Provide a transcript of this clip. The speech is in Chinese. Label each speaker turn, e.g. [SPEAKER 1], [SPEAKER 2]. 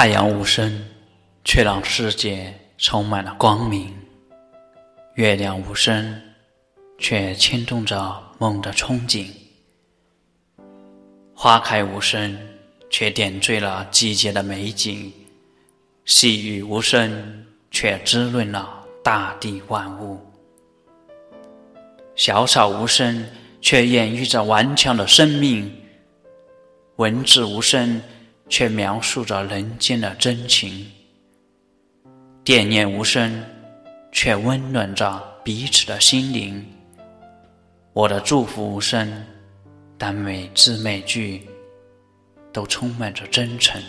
[SPEAKER 1] 太阳无声，却让世界充满了光明；月亮无声，却牵动着梦的憧憬；花开无声，却点缀了季节的美景；细雨无声，却滋润了大地万物；小草无声，却演绎着顽强的生命；文字无声。却描述着人间的真情，惦念无声，却温暖着彼此的心灵。我的祝福无声，但每字每句都充满着真诚。